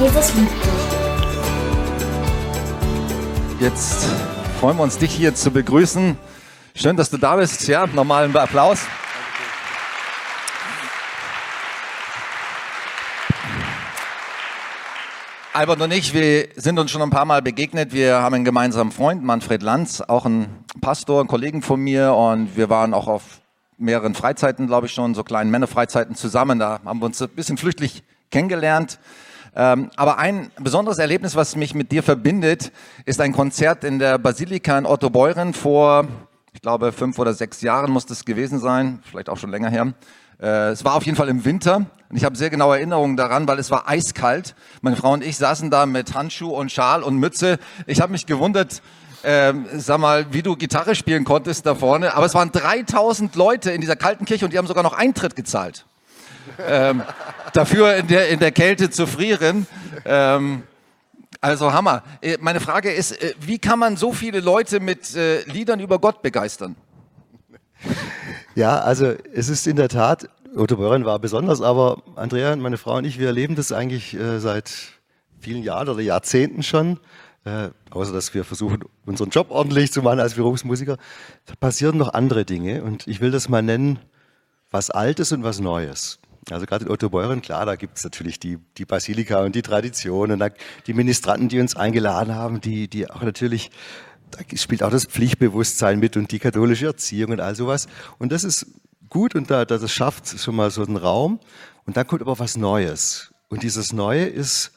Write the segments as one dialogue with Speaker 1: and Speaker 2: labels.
Speaker 1: Jesus liebt dich.
Speaker 2: Jetzt freuen wir uns, dich hier zu begrüßen. Schön, dass du da bist. Ja, normalen Applaus. Albert und ich, wir sind uns schon ein paar Mal begegnet. Wir haben einen gemeinsamen Freund, Manfred Lanz, auch ein Pastor, ein Kollegen von mir. Und wir waren auch auf mehreren Freizeiten, glaube ich schon, so kleinen Männerfreizeiten zusammen. Da haben wir uns ein bisschen flüchtig kennengelernt. Ähm, aber ein besonderes Erlebnis, was mich mit dir verbindet, ist ein Konzert in der Basilika in Otto Beuren vor, ich glaube, fünf oder sechs Jahren muss das gewesen sein, vielleicht auch schon länger her. Äh, es war auf jeden Fall im Winter und ich habe sehr genaue Erinnerungen daran, weil es war eiskalt. Meine Frau und ich saßen da mit Handschuh und Schal und Mütze. Ich habe mich gewundert, ähm, sag mal, wie du Gitarre spielen konntest da vorne. Aber es waren 3000 Leute in dieser kalten Kirche und die haben sogar noch Eintritt gezahlt. Ähm, dafür in der, in der Kälte zu frieren. Ähm, also Hammer. Äh, meine Frage ist, äh, wie kann man so viele Leute mit äh, Liedern über Gott begeistern?
Speaker 3: Ja, also es ist in der Tat, Otto Beuren war besonders, aber Andrea, meine Frau und ich, wir erleben das eigentlich äh, seit vielen Jahren oder Jahrzehnten schon. Äh, außer dass wir versuchen, unseren Job ordentlich zu machen als Berufsmusiker, da passieren noch andere Dinge und ich will das mal nennen, was Altes und was Neues. Also gerade in Otto Beuren, klar, da gibt es natürlich die, die Basilika und die Traditionen, die Ministranten, die uns eingeladen haben, die, die auch natürlich da spielt auch das Pflichtbewusstsein mit und die katholische Erziehung und all sowas. Und das ist gut und da, das schafft schon mal so einen Raum. Und dann kommt aber was Neues. Und dieses Neue ist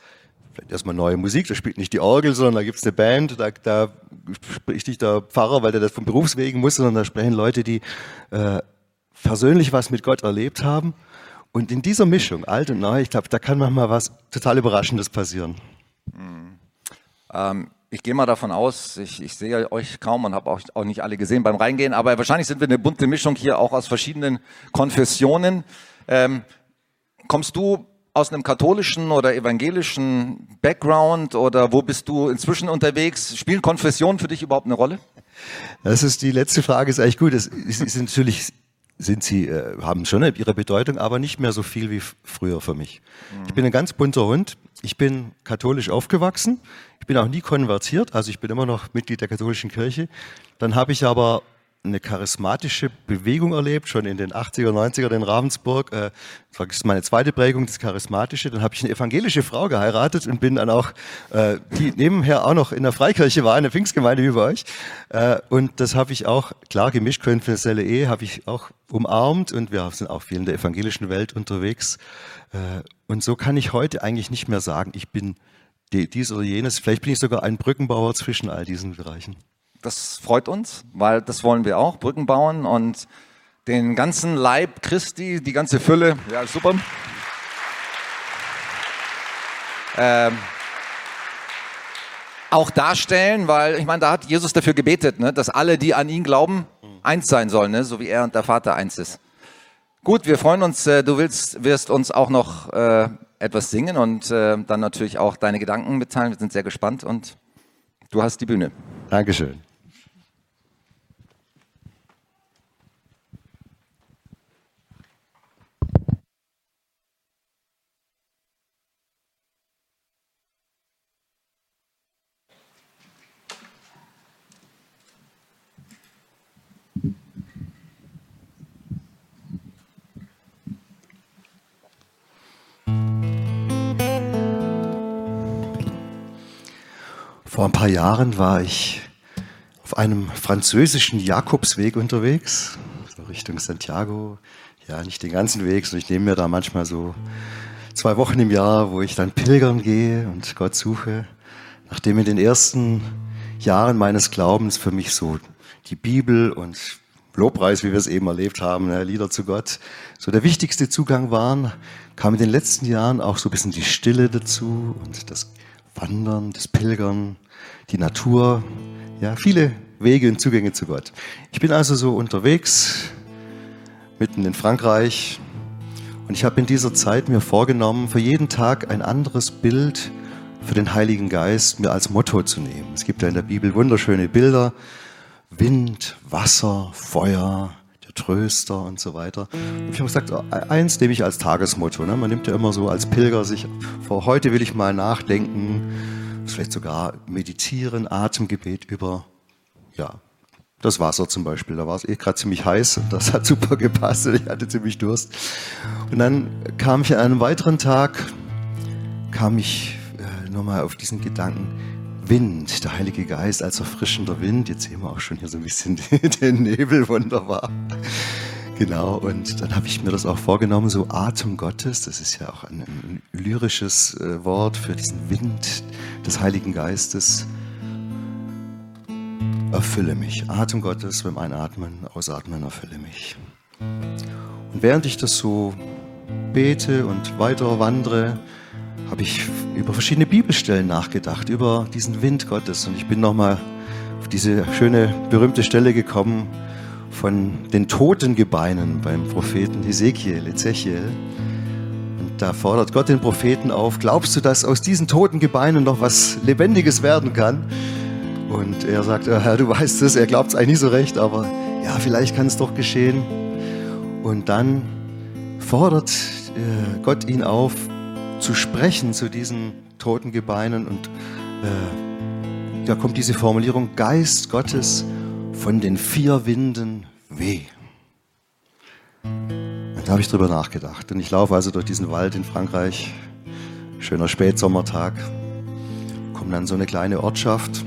Speaker 3: vielleicht erstmal neue Musik, da spielt nicht die Orgel, sondern da gibt es eine Band, da, da spricht nicht der Pfarrer, weil der das vom Berufswegen muss, sondern da sprechen Leute, die äh, persönlich was mit Gott erlebt haben. Und in dieser Mischung, alt und neu, ich glaube, da kann manchmal was total Überraschendes passieren.
Speaker 2: Mhm. Ähm, ich gehe mal davon aus, ich, ich sehe euch kaum und habe auch, auch nicht alle gesehen beim Reingehen, aber wahrscheinlich sind wir eine bunte Mischung hier auch aus verschiedenen Konfessionen. Ähm, kommst du aus einem katholischen oder evangelischen Background oder wo bist du inzwischen unterwegs? Spielen Konfessionen für dich überhaupt eine Rolle?
Speaker 3: Das ist die letzte Frage, ist eigentlich gut. Es ist natürlich sind sie, äh, haben schon ihre Bedeutung, aber nicht mehr so viel wie früher für mich. Ich bin ein ganz bunter Hund. Ich bin katholisch aufgewachsen. Ich bin auch nie konvertiert, also ich bin immer noch Mitglied der katholischen Kirche. Dann habe ich aber eine charismatische Bewegung erlebt, schon in den 80er, 90er in Ravensburg. Äh, das ist meine zweite Prägung, das Charismatische. Dann habe ich eine evangelische Frau geheiratet und bin dann auch, äh, die nebenher auch noch in der Freikirche war, in der Pfingstgemeinde wie bei euch. Äh, und das habe ich auch, klar, gemischt konfessionelle Ehe habe ich auch umarmt und wir sind auch viel in der evangelischen Welt unterwegs. Und so kann ich heute eigentlich nicht mehr sagen, ich bin dies oder jenes. Vielleicht bin ich sogar ein Brückenbauer zwischen all diesen Bereichen.
Speaker 2: Das freut uns, weil das wollen wir auch, Brücken bauen und den ganzen Leib Christi, die ganze Fülle, ja super. Ähm, auch darstellen, weil ich meine, da hat Jesus dafür gebetet, ne, dass alle, die an ihn glauben, eins sein sollen, ne, so wie er und der Vater eins ist. Gut, wir freuen uns, äh, du willst, wirst uns auch noch äh, etwas singen und äh, dann natürlich auch deine Gedanken mitteilen. Wir sind sehr gespannt und du hast die Bühne.
Speaker 3: Dankeschön. Vor ein paar Jahren war ich auf einem französischen Jakobsweg unterwegs, so Richtung Santiago. Ja, nicht den ganzen Weg, sondern ich nehme mir da manchmal so zwei Wochen im Jahr, wo ich dann pilgern gehe und Gott suche. Nachdem in den ersten Jahren meines Glaubens für mich so die Bibel und Lobpreis, wie wir es eben erlebt haben, ne, Lieder zu Gott, so der wichtigste Zugang waren, kam in den letzten Jahren auch so ein bisschen die Stille dazu und das Wandern, das Pilgern, die Natur, ja, viele Wege und Zugänge zu Gott. Ich bin also so unterwegs, mitten in Frankreich, und ich habe in dieser Zeit mir vorgenommen, für jeden Tag ein anderes Bild für den Heiligen Geist mir als Motto zu nehmen. Es gibt ja in der Bibel wunderschöne Bilder. Wind, Wasser, Feuer, Tröster und so weiter. Und ich habe gesagt, eins nehme ich als Tagesmotto. Ne? Man nimmt ja immer so als Pilger sich vor, heute will ich mal nachdenken, vielleicht sogar meditieren, Atemgebet über, ja, das Wasser zum Beispiel. Da war es eh gerade ziemlich heiß und das hat super gepasst und ich hatte ziemlich Durst. Und dann kam ich an einem weiteren Tag, kam ich äh, nochmal auf diesen Gedanken, Wind, der Heilige Geist als erfrischender Wind. Jetzt sehen wir auch schon hier so ein bisschen den Nebel, wunderbar. Genau, und dann habe ich mir das auch vorgenommen, so Atem Gottes, das ist ja auch ein, ein lyrisches äh, Wort für diesen Wind des Heiligen Geistes. Erfülle mich. Atem Gottes beim Einatmen, Ausatmen, erfülle mich. Und während ich das so bete und weiter wandere, habe ich über verschiedene Bibelstellen nachgedacht, über diesen Wind Gottes. Und ich bin nochmal auf diese schöne, berühmte Stelle gekommen von den toten Gebeinen beim Propheten Hesekiel, Ezechiel. Und da fordert Gott den Propheten auf, glaubst du, dass aus diesen toten Gebeinen noch was Lebendiges werden kann? Und er sagt, Herr, du weißt es, er glaubt es eigentlich nicht so recht, aber ja, vielleicht kann es doch geschehen. Und dann fordert äh, Gott ihn auf, zu sprechen zu diesen toten Gebeinen und äh, da kommt diese Formulierung, Geist Gottes von den vier Winden weh. Und da habe ich drüber nachgedacht. Und ich laufe also durch diesen Wald in Frankreich, schöner Spätsommertag, komme dann so eine kleine Ortschaft,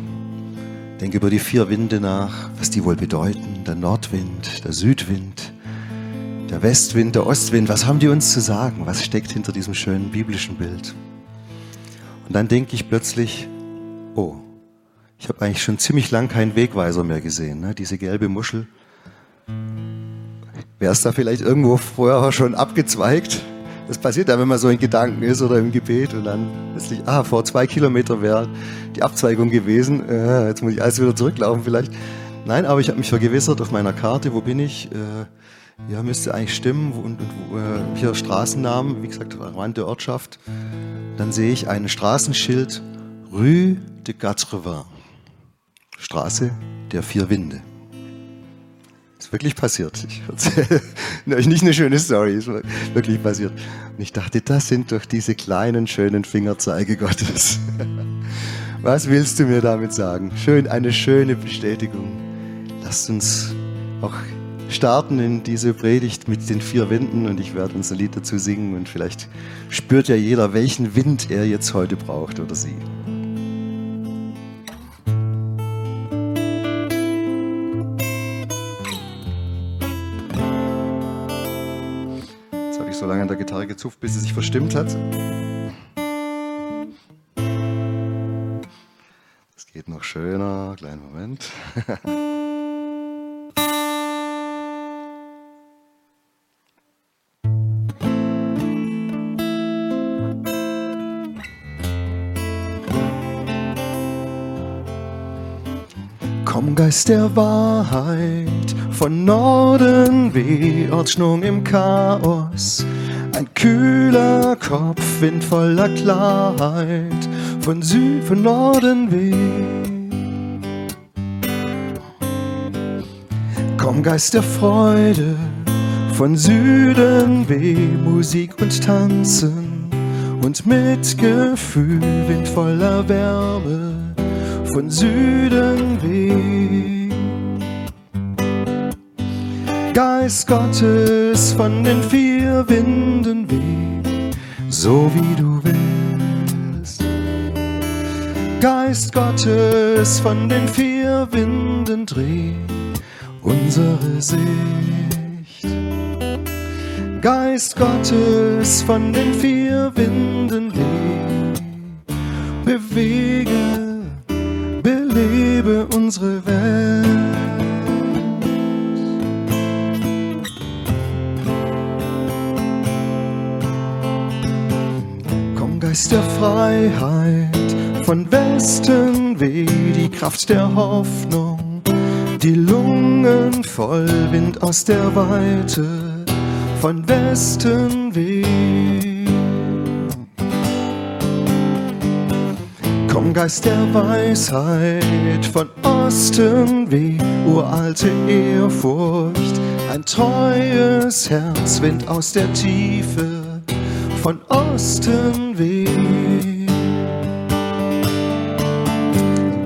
Speaker 3: denke über die vier Winde nach, was die wohl bedeuten. Der Nordwind, der Südwind, der Westwind, der Ostwind, was haben die uns zu sagen? Was steckt hinter diesem schönen biblischen Bild? Und dann denke ich plötzlich, oh, ich habe eigentlich schon ziemlich lang keinen Wegweiser mehr gesehen. Ne? Diese gelbe Muschel. Wäre es da vielleicht irgendwo vorher schon abgezweigt? Das passiert ja, wenn man so in Gedanken ist oder im Gebet und dann plötzlich, ah, vor zwei Kilometern wäre die Abzweigung gewesen. Äh, jetzt muss ich alles wieder zurücklaufen vielleicht. Nein, aber ich habe mich vergewissert auf meiner Karte, wo bin ich? Äh, ja, müsste eigentlich stimmen. Und, und äh, hier Straßennamen, wie gesagt, Rand der Ortschaft. Dann sehe ich ein Straßenschild Rue de Quatre-Vingts. Straße der vier Winde. Ist wirklich passiert. Ich erzähle nicht eine schöne Story, ist wirklich passiert. Und ich dachte, das sind doch diese kleinen, schönen Fingerzeige Gottes. Was willst du mir damit sagen? Schön, eine schöne Bestätigung. Lasst uns auch starten in diese Predigt mit den vier Winden und ich werde uns ein Lied dazu singen und vielleicht spürt ja jeder, welchen Wind er jetzt heute braucht oder sie. Jetzt habe ich so lange an der Gitarre gezupft, bis sie sich verstimmt hat. Das geht noch schöner. Kleinen Moment. Geist der Wahrheit, von Norden weh, Ortsschnung im Chaos. Ein kühler Kopfwind voller Klarheit, von Süd, von Norden weh. Komm, Geist der Freude, von Süden weh, Musik und Tanzen und Mitgefühl, Wind voller Wärme von Süden weh. Geist Gottes von den vier Winden weh, so wie du willst. Geist Gottes von den vier Winden dreh unsere Sicht. Geist Gottes von den vier Winden weh, bewege belebe unsere Welt. Geist der Freiheit, von Westen weh die Kraft der Hoffnung, die Lungen voll Wind aus der Weite, von Westen weh. Komm, Geist der Weisheit, von Osten weh, uralte Ehrfurcht, ein treues Herz, Wind aus der Tiefe, von Osten weht.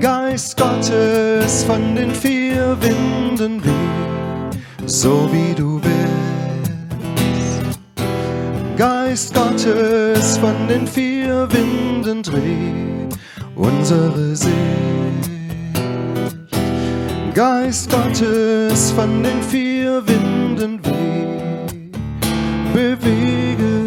Speaker 3: Geist Gottes von den vier Winden weht, so wie du willst. Geist Gottes von den vier Winden dreht unsere Seele. Geist Gottes von den vier Winden weh, bewege,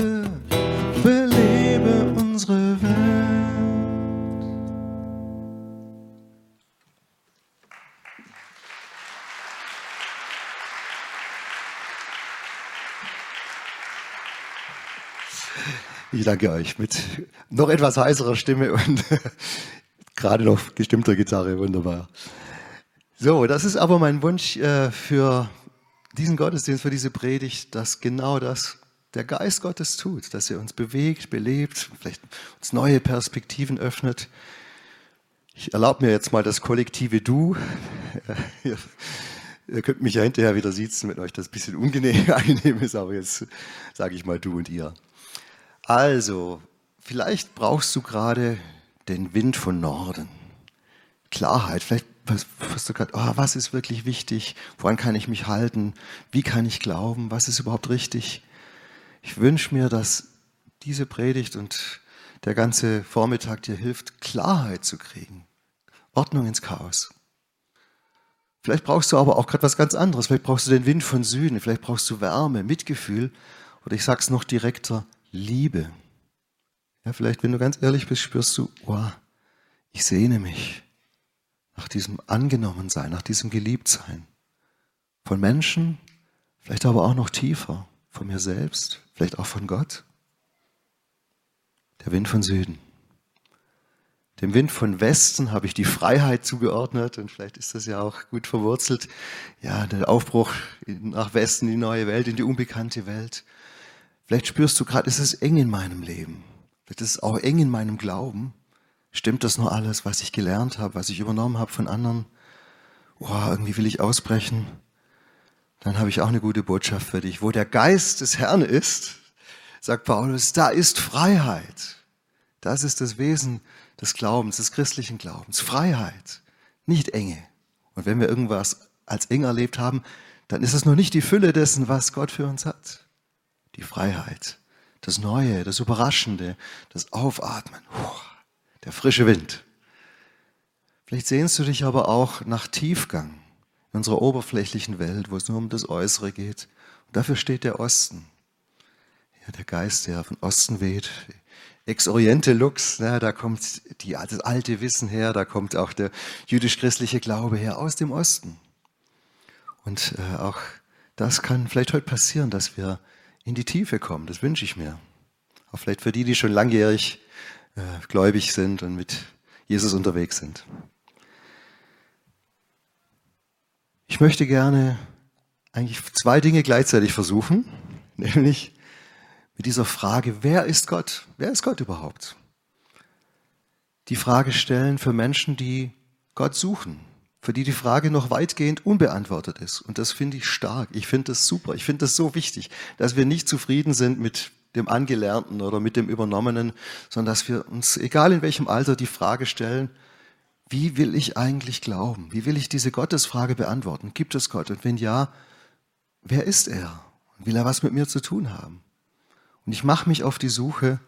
Speaker 3: Ich danke euch mit noch etwas heißerer Stimme und gerade noch gestimmter Gitarre, wunderbar. So, das ist aber mein Wunsch äh, für diesen Gottesdienst, für diese Predigt, dass genau das der Geist Gottes tut, dass er uns bewegt, belebt, vielleicht uns neue Perspektiven öffnet. Ich erlaube mir jetzt mal das kollektive Du. Ihr, ihr könnt mich ja hinterher wieder sitzen, wenn euch das ein bisschen unangenehm ist, aber jetzt sage ich mal Du und ihr. Also, vielleicht brauchst du gerade den Wind von Norden. Klarheit, vielleicht was, du grad, oh, was ist wirklich wichtig? Woran kann ich mich halten? Wie kann ich glauben? Was ist überhaupt richtig? Ich wünsche mir, dass diese Predigt und der ganze Vormittag dir hilft, Klarheit zu kriegen. Ordnung ins Chaos. Vielleicht brauchst du aber auch gerade was ganz anderes. Vielleicht brauchst du den Wind von Süden. Vielleicht brauchst du Wärme, Mitgefühl. Oder ich sag's noch direkter, Liebe. Ja, vielleicht, wenn du ganz ehrlich bist, spürst du, wow, ich sehne mich nach diesem Angenommensein, nach diesem Geliebtsein. Von Menschen, vielleicht aber auch noch tiefer, von mir selbst, vielleicht auch von Gott. Der Wind von Süden. Dem Wind von Westen habe ich die Freiheit zugeordnet und vielleicht ist das ja auch gut verwurzelt. Ja, der Aufbruch nach Westen, die neue Welt, in die unbekannte Welt. Vielleicht spürst du gerade, es ist eng in meinem Leben. Vielleicht ist es auch eng in meinem Glauben. Stimmt das nur alles, was ich gelernt habe, was ich übernommen habe von anderen? Oh, irgendwie will ich ausbrechen. Dann habe ich auch eine gute Botschaft für dich. Wo der Geist des Herrn ist, sagt Paulus, da ist Freiheit. Das ist das Wesen des Glaubens, des christlichen Glaubens. Freiheit, nicht Enge. Und wenn wir irgendwas als eng erlebt haben, dann ist es noch nicht die Fülle dessen, was Gott für uns hat. Die Freiheit, das Neue, das Überraschende, das Aufatmen. Der frische Wind. Vielleicht sehnst du dich aber auch nach Tiefgang in unserer oberflächlichen Welt, wo es nur um das Äußere geht. Und dafür steht der Osten. Ja, der Geist, der von Osten weht. Ex Oriente Lux, na, da kommt die, das alte Wissen her, da kommt auch der jüdisch-christliche Glaube her aus dem Osten. Und äh, auch das kann vielleicht heute passieren, dass wir in die Tiefe kommen. Das wünsche ich mir. Auch vielleicht für die, die schon langjährig äh, gläubig sind und mit Jesus unterwegs sind. Ich möchte gerne eigentlich zwei Dinge gleichzeitig versuchen, nämlich mit dieser Frage, wer ist Gott? Wer ist Gott überhaupt? Die Frage stellen für Menschen, die Gott suchen, für die die Frage noch weitgehend unbeantwortet ist. Und das finde ich stark. Ich finde das super. Ich finde das so wichtig, dass wir nicht zufrieden sind mit dem Angelernten oder mit dem Übernommenen, sondern dass wir uns, egal in welchem Alter, die Frage stellen, wie will ich eigentlich glauben? Wie will ich diese Gottesfrage beantworten? Gibt es Gott? Und wenn ja, wer ist er? Will er was mit mir zu tun haben? Und ich mache mich auf die Suche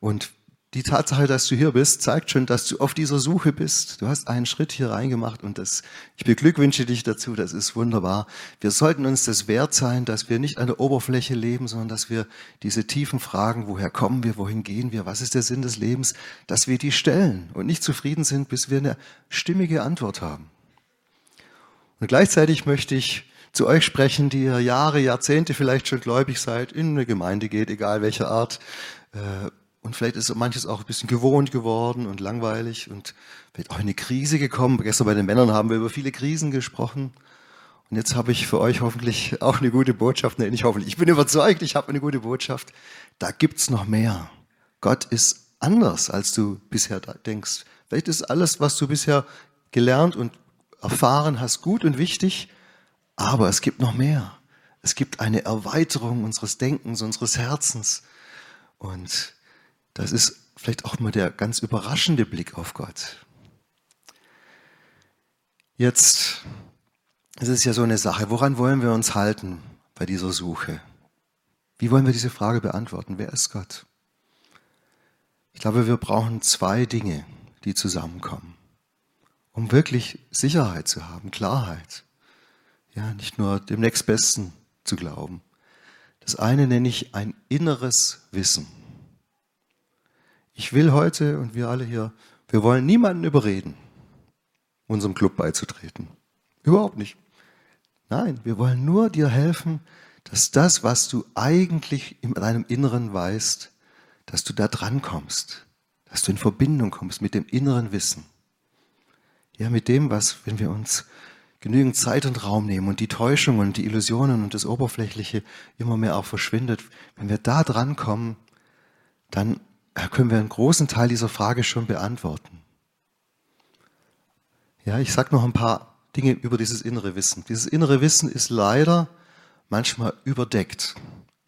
Speaker 3: und die Tatsache, dass du hier bist, zeigt schon, dass du auf dieser Suche bist. Du hast einen Schritt hier reingemacht und das, ich beglückwünsche dich dazu, das ist wunderbar. Wir sollten uns das wert sein, dass wir nicht an der Oberfläche leben, sondern dass wir diese tiefen Fragen, woher kommen wir, wohin gehen wir, was ist der Sinn des Lebens, dass wir die stellen und nicht zufrieden sind, bis wir eine stimmige Antwort haben. Und gleichzeitig möchte ich zu euch sprechen, die ihr Jahre, Jahrzehnte vielleicht schon gläubig seid, in eine Gemeinde geht, egal welcher Art, äh, und vielleicht ist manches auch ein bisschen gewohnt geworden und langweilig und vielleicht auch in eine Krise gekommen. Gestern bei den Männern haben wir über viele Krisen gesprochen. Und jetzt habe ich für euch hoffentlich auch eine gute Botschaft. Nee, nicht hoffentlich. Ich bin überzeugt, ich habe eine gute Botschaft. Da gibt's noch mehr. Gott ist anders, als du bisher denkst. Vielleicht ist alles, was du bisher gelernt und erfahren hast, gut und wichtig, aber es gibt noch mehr. Es gibt eine Erweiterung unseres Denkens, unseres Herzens. Und das ist vielleicht auch mal der ganz überraschende Blick auf Gott. Jetzt es ist ja so eine Sache, woran wollen wir uns halten bei dieser Suche? Wie wollen wir diese Frage beantworten? Wer ist Gott? Ich glaube, wir brauchen zwei Dinge, die zusammenkommen, um wirklich Sicherheit zu haben, Klarheit. Ja, nicht nur dem nächstbesten zu glauben. Das eine nenne ich ein inneres Wissen. Ich will heute und wir alle hier, wir wollen niemanden überreden, unserem Club beizutreten. Überhaupt nicht. Nein, wir wollen nur dir helfen, dass das, was du eigentlich in deinem Inneren weißt, dass du da dran kommst, dass du in Verbindung kommst mit dem inneren Wissen. Ja, mit dem, was, wenn wir uns genügend Zeit und Raum nehmen und die Täuschung und die Illusionen und das Oberflächliche immer mehr auch verschwindet, wenn wir da dran kommen, dann können wir einen großen Teil dieser Frage schon beantworten. Ja, ich sage noch ein paar Dinge über dieses innere Wissen. Dieses innere Wissen ist leider manchmal überdeckt.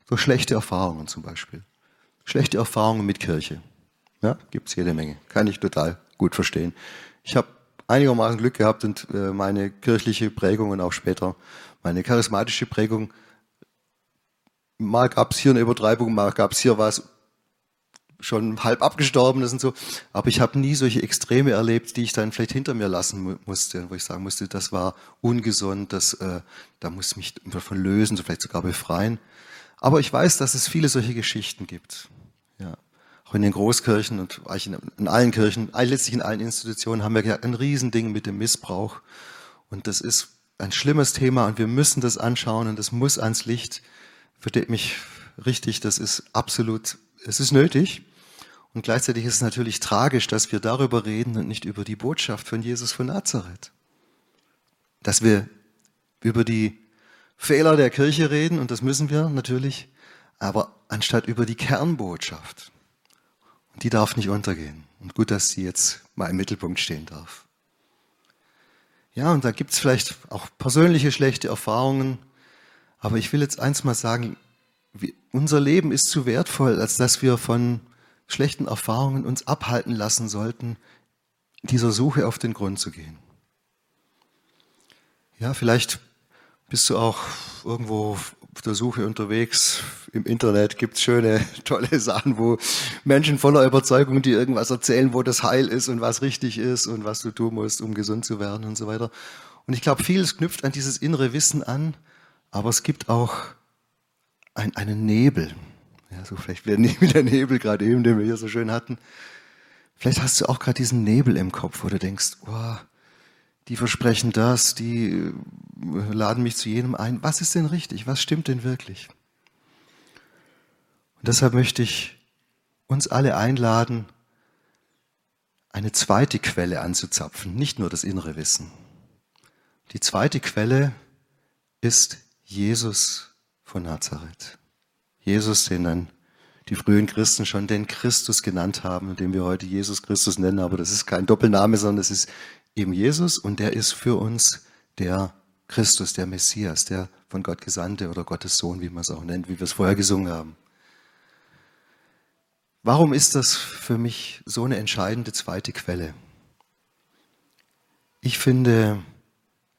Speaker 3: So schlechte Erfahrungen zum Beispiel. Schlechte Erfahrungen mit Kirche. Ja, gibt es jede Menge. Kann ich total gut verstehen. Ich habe einigermaßen Glück gehabt und äh, meine kirchliche Prägung und auch später meine charismatische Prägung, mal gab es hier eine Übertreibung, mal gab es hier was schon halb abgestorben ist und so. Aber ich habe nie solche Extreme erlebt, die ich dann vielleicht hinter mir lassen musste, wo ich sagen musste, das war ungesund, das, äh, da muss ich mich davon lösen, so vielleicht sogar befreien. Aber ich weiß, dass es viele solche Geschichten gibt. Ja. Auch in den Großkirchen und in, in allen Kirchen, letztlich in allen Institutionen haben wir ein Riesending mit dem Missbrauch. Und das ist ein schlimmes Thema und wir müssen das anschauen und das muss ans Licht. Versteht mich richtig, das ist absolut, es ist nötig. Und gleichzeitig ist es natürlich tragisch, dass wir darüber reden und nicht über die Botschaft von Jesus von Nazareth. Dass wir über die Fehler der Kirche reden, und das müssen wir natürlich, aber anstatt über die Kernbotschaft. Und die darf nicht untergehen. Und gut, dass sie jetzt mal im Mittelpunkt stehen darf. Ja, und da gibt es vielleicht auch persönliche schlechte Erfahrungen. Aber ich will jetzt eins mal sagen, unser Leben ist zu wertvoll, als dass wir von schlechten Erfahrungen uns abhalten lassen sollten, dieser Suche auf den Grund zu gehen. Ja, vielleicht bist du auch irgendwo auf der Suche unterwegs. Im Internet gibt es schöne, tolle Sachen, wo Menschen voller Überzeugung dir irgendwas erzählen, wo das Heil ist und was richtig ist und was du tun musst, um gesund zu werden und so weiter. Und ich glaube, vieles knüpft an dieses innere Wissen an, aber es gibt auch ein, einen Nebel, ja, so vielleicht wieder der Nebel gerade eben, den wir hier so schön hatten. Vielleicht hast du auch gerade diesen Nebel im Kopf, wo du denkst, oh, die versprechen das, die äh, laden mich zu jenem ein. Was ist denn richtig? Was stimmt denn wirklich? Und deshalb möchte ich uns alle einladen, eine zweite Quelle anzuzapfen, nicht nur das innere Wissen. Die zweite Quelle ist Jesus von Nazareth. Jesus, den dann die frühen Christen schon den Christus genannt haben, den wir heute Jesus Christus nennen, aber das ist kein Doppelname, sondern es ist eben Jesus und der ist für uns der Christus, der Messias, der von Gott Gesandte oder Gottes Sohn, wie man es auch nennt, wie wir es vorher gesungen haben. Warum ist das für mich so eine entscheidende zweite Quelle? Ich finde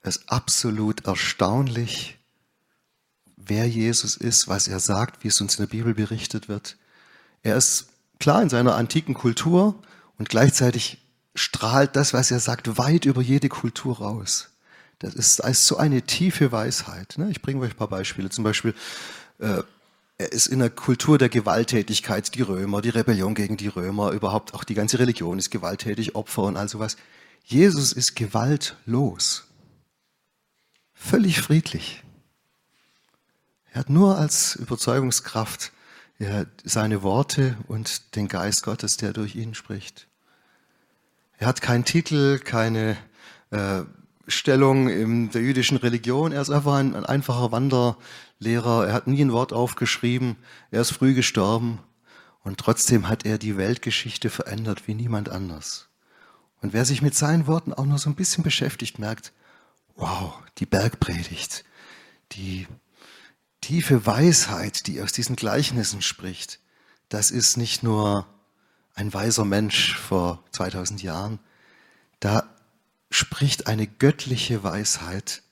Speaker 3: es absolut erstaunlich, wer Jesus ist, was er sagt, wie es uns in der Bibel berichtet wird. Er ist klar in seiner antiken Kultur und gleichzeitig strahlt das, was er sagt, weit über jede Kultur raus. Das ist, so eine tiefe Weisheit. Ne? Ich bringe euch ein paar Beispiele. Zum Beispiel, äh, er ist in der Kultur der Gewalttätigkeit, die Römer, die Rebellion gegen die Römer, überhaupt auch die ganze Religion ist gewalttätig, Opfer und all sowas. Jesus ist gewaltlos. Völlig friedlich. Er hat nur als Überzeugungskraft seine Worte und den Geist Gottes, der durch ihn spricht. Er hat keinen Titel, keine äh, Stellung in der jüdischen Religion. Er ist einfach ein, ein einfacher Wanderlehrer. Er hat nie ein Wort aufgeschrieben. Er ist früh gestorben. Und trotzdem hat er die Weltgeschichte verändert wie niemand anders. Und wer sich mit seinen Worten auch nur so ein bisschen beschäftigt, merkt, wow, die Bergpredigt, die tiefe Weisheit, die aus diesen Gleichnissen spricht, das ist nicht nur ein weiser Mensch vor 2000 Jahren, da spricht eine göttliche Weisheit.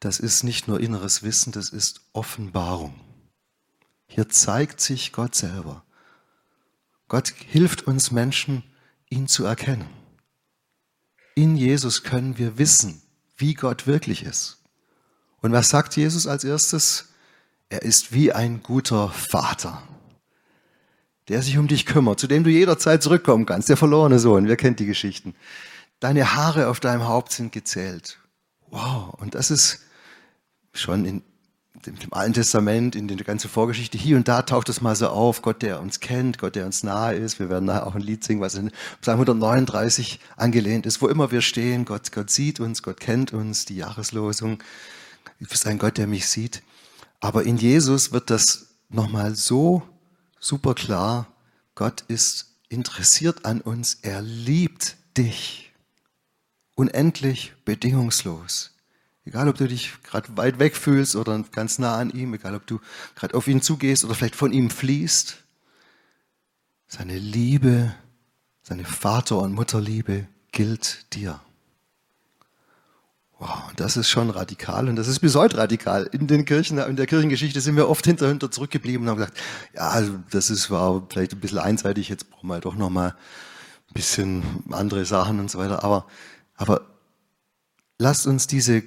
Speaker 3: Das ist nicht nur inneres Wissen, das ist Offenbarung. Hier zeigt sich Gott selber. Gott hilft uns Menschen, ihn zu erkennen. In Jesus können wir wissen, wie Gott wirklich ist. Und was sagt Jesus als erstes? Er ist wie ein guter Vater, der sich um dich kümmert, zu dem du jederzeit zurückkommen kannst, der verlorene Sohn, wer kennt die Geschichten. Deine Haare auf deinem Haupt sind gezählt. Wow, und das ist schon in dem, Alten Testament, in der ganzen Vorgeschichte, hier und da taucht es mal so auf, Gott, der uns kennt, Gott, der uns nahe ist. Wir werden nachher auch ein Lied singen, was in Psalm 139 angelehnt ist. Wo immer wir stehen, Gott, Gott sieht uns, Gott kennt uns, die Jahreslosung. Du bist ein Gott, der mich sieht. Aber in Jesus wird das nochmal so super klar. Gott ist interessiert an uns. Er liebt dich. Unendlich, bedingungslos. Egal, ob du dich gerade weit weg fühlst oder ganz nah an ihm, egal, ob du gerade auf ihn zugehst oder vielleicht von ihm fließt. Seine Liebe, seine Vater- und Mutterliebe gilt dir. Wow, das ist schon radikal und das ist bis heute radikal. In den Kirchen, in der Kirchengeschichte sind wir oft hinter, hinter zurückgeblieben und haben gesagt, ja, also das ist, war vielleicht ein bisschen einseitig, jetzt brauchen wir doch nochmal ein bisschen andere Sachen und so weiter. Aber, aber lasst uns diese